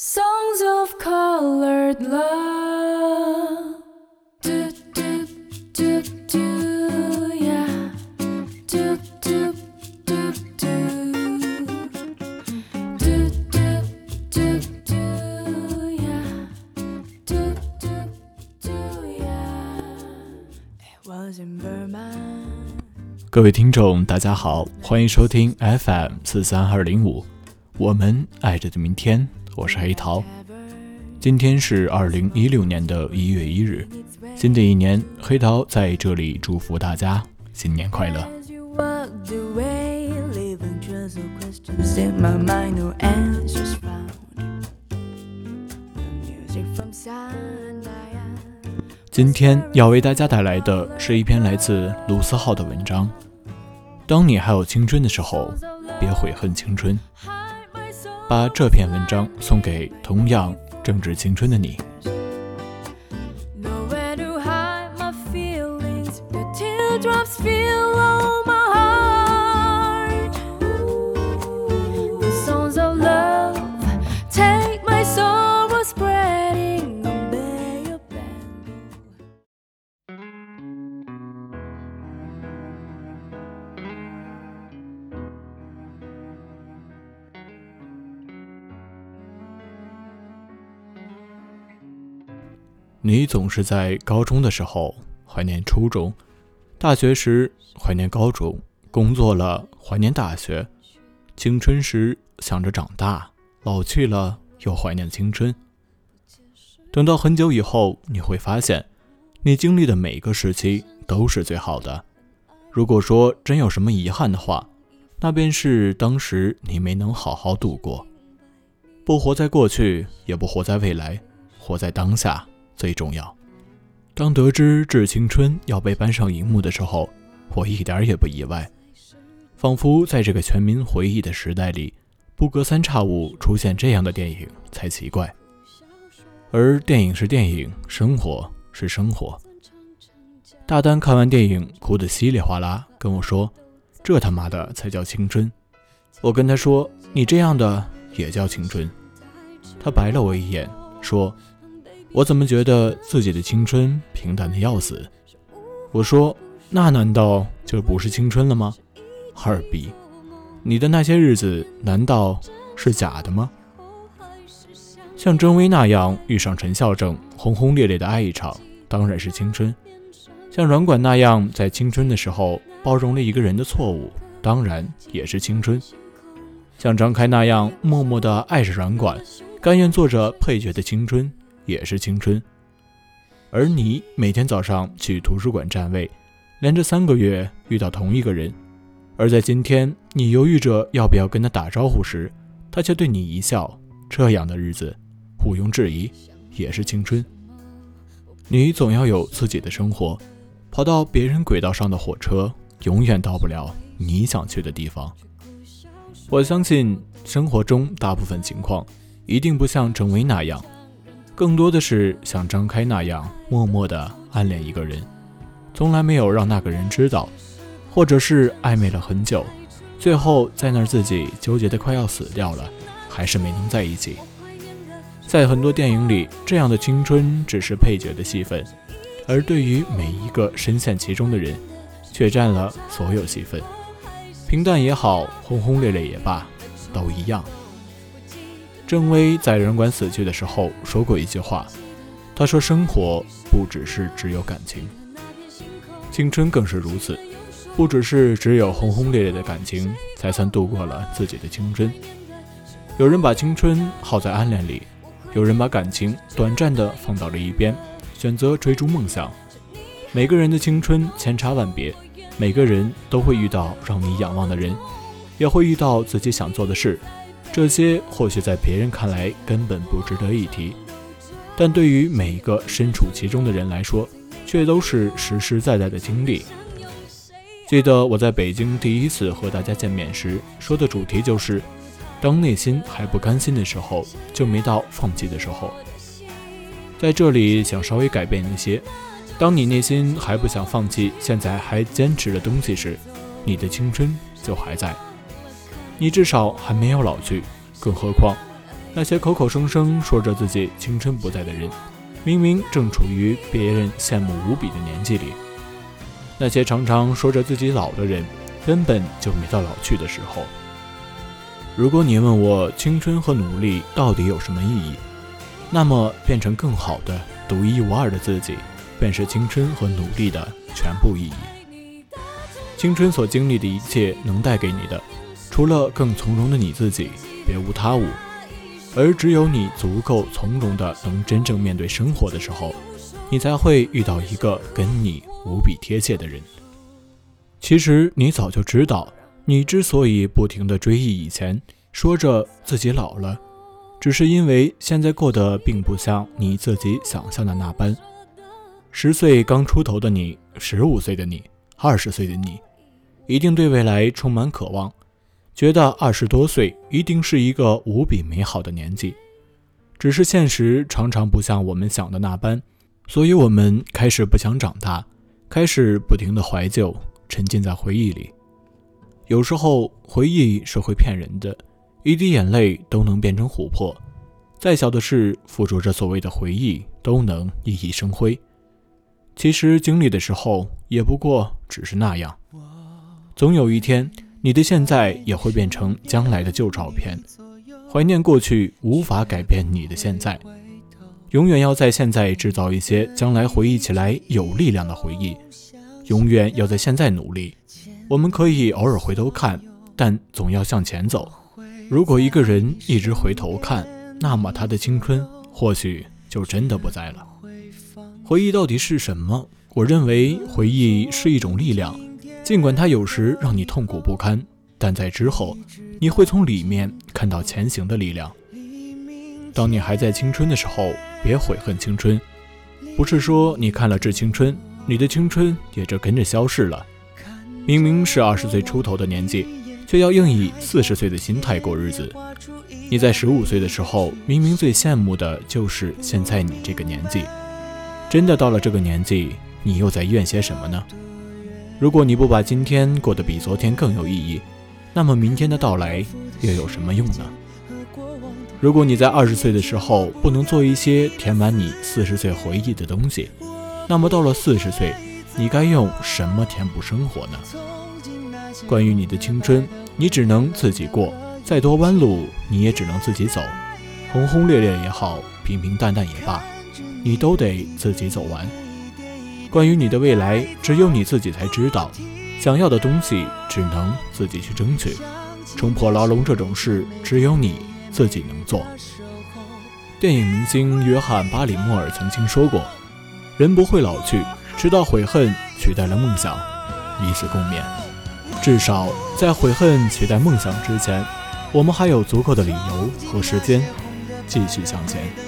songs of colored love. Do, do, do, do, yeah. Do, do, do, do. Do, do, do, do, yeah. Do, do, do, yeah. It was in Burma. 各位听众，大家好，欢迎收听 FM 四三二零五，我们爱着的明天，我是黑桃。今天是二零一六年的一月一日。新的一年黑桃在这里祝福大家新年快乐。今天要为大家带来的是一篇来自卢思浩的文章。当你还有青春的时候别悔恨青春。把这篇文章送给同样正值青春的你。Nowhere to 你总是在高中的时候怀念初中，大学时怀念高中，工作了怀念大学，青春时想着长大，老去了又怀念青春。等到很久以后，你会发现，你经历的每个时期都是最好的。如果说真有什么遗憾的话，那便是当时你没能好好度过。不活在过去，也不活在未来，活在当下。最重要。当得知《致青春》要被搬上荧幕的时候，我一点也不意外，仿佛在这个全民回忆的时代里，不隔三差五出现这样的电影才奇怪。而电影是电影，生活是生活。大丹看完电影哭得稀里哗啦，跟我说：“这他妈的才叫青春。”我跟他说：“你这样的也叫青春。”他白了我一眼，说。我怎么觉得自己的青春平淡的要死？我说，那难道就不是青春了吗？二逼，你的那些日子难道是假的吗？像甄薇那样遇上陈孝正，轰轰烈烈的爱一场，当然是青春；像软管那样在青春的时候包容了一个人的错误，当然也是青春；像张开那样默默的爱着软管，甘愿做着配角的青春。也是青春，而你每天早上去图书馆占位，连着三个月遇到同一个人，而在今天你犹豫着要不要跟他打招呼时，他却对你一笑，这样的日子，毋庸置疑也是青春。你总要有自己的生活，跑到别人轨道上的火车永远到不了你想去的地方。我相信生活中大部分情况一定不像郑薇那样。更多的是像张开那样默默地暗恋一个人，从来没有让那个人知道，或者是暧昧了很久，最后在那儿自己纠结的快要死掉了，还是没能在一起。在很多电影里，这样的青春只是配角的戏份，而对于每一个深陷其中的人，却占了所有戏份。平淡也好，轰轰烈烈也罢，都一样。郑薇在人管死去的时候说过一句话，她说：“生活不只是只有感情，青春更是如此，不只是只有轰轰烈烈的感情才算度过了自己的青春。有人把青春耗在暗恋里，有人把感情短暂的放到了一边，选择追逐梦想。每个人的青春千差万别，每个人都会遇到让你仰望的人，也会遇到自己想做的事。”这些或许在别人看来根本不值得一提，但对于每一个身处其中的人来说，却都是实实在在的经历。记得我在北京第一次和大家见面时说的主题就是：当内心还不甘心的时候，就没到放弃的时候。在这里想稍微改变一些：当你内心还不想放弃，现在还坚持的东西时，你的青春就还在。你至少还没有老去，更何况，那些口口声声说着自己青春不在的人，明明正处于别人羡慕无比的年纪里；那些常常说着自己老的人，根本就没到老去的时候。如果你问我青春和努力到底有什么意义，那么变成更好的、独一无二的自己，便是青春和努力的全部意义。青春所经历的一切能带给你的，除了更从容的你自己，别无他物。而只有你足够从容的能真正面对生活的时候，你才会遇到一个跟你无比贴切的人。其实你早就知道。你之所以不停的追忆以前，说着自己老了，只是因为现在过得并不像你自己想象的那般。十岁刚出头的你，十五岁的你，二十岁的你，一定对未来充满渴望，觉得二十多岁一定是一个无比美好的年纪。只是现实常常不像我们想的那般，所以我们开始不想长大，开始不停的怀旧，沉浸在回忆里。有时候回忆是会骗人的，一滴眼泪都能变成琥珀。再小的事，附着着所谓的回忆，都能熠熠生辉。其实经历的时候，也不过只是那样。总有一天，你的现在也会变成将来的旧照片。怀念过去，无法改变你的现在。永远要在现在制造一些将来回忆起来有力量的回忆。永远要在现在努力。我们可以偶尔回头看，但总要向前走。如果一个人一直回头看，那么他的青春或许就真的不在了。回忆到底是什么？我认为回忆是一种力量，尽管它有时让你痛苦不堪，但在之后你会从里面看到前行的力量。当你还在青春的时候，别悔恨青春。不是说你看了《致青春》，你的青春也就跟着消逝了。明明是二十岁出头的年纪，却要硬以四十岁的心态过日子。你在十五岁的时候，明明最羡慕的就是现在你这个年纪。真的到了这个年纪，你又在怨些什么呢？如果你不把今天过得比昨天更有意义，那么明天的到来又有什么用呢？如果你在二十岁的时候不能做一些填满你四十岁回忆的东西，那么到了四十岁。你该用什么填补生活呢？关于你的青春，你只能自己过，再多弯路你也只能自己走，轰轰烈烈也好，平平淡淡也罢，你都得自己走完。关于你的未来，只有你自己才知道，想要的东西只能自己去争取，冲破牢笼这种事，只有你自己能做。电影明星约翰·巴里莫尔曾经说过：“人不会老去。”直到悔恨取代了梦想，以此共勉。至少在悔恨取代梦想之前，我们还有足够的理由和时间继续向前。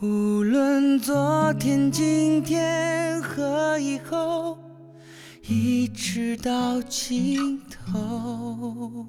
无论昨天、今天和以后，一直到尽头。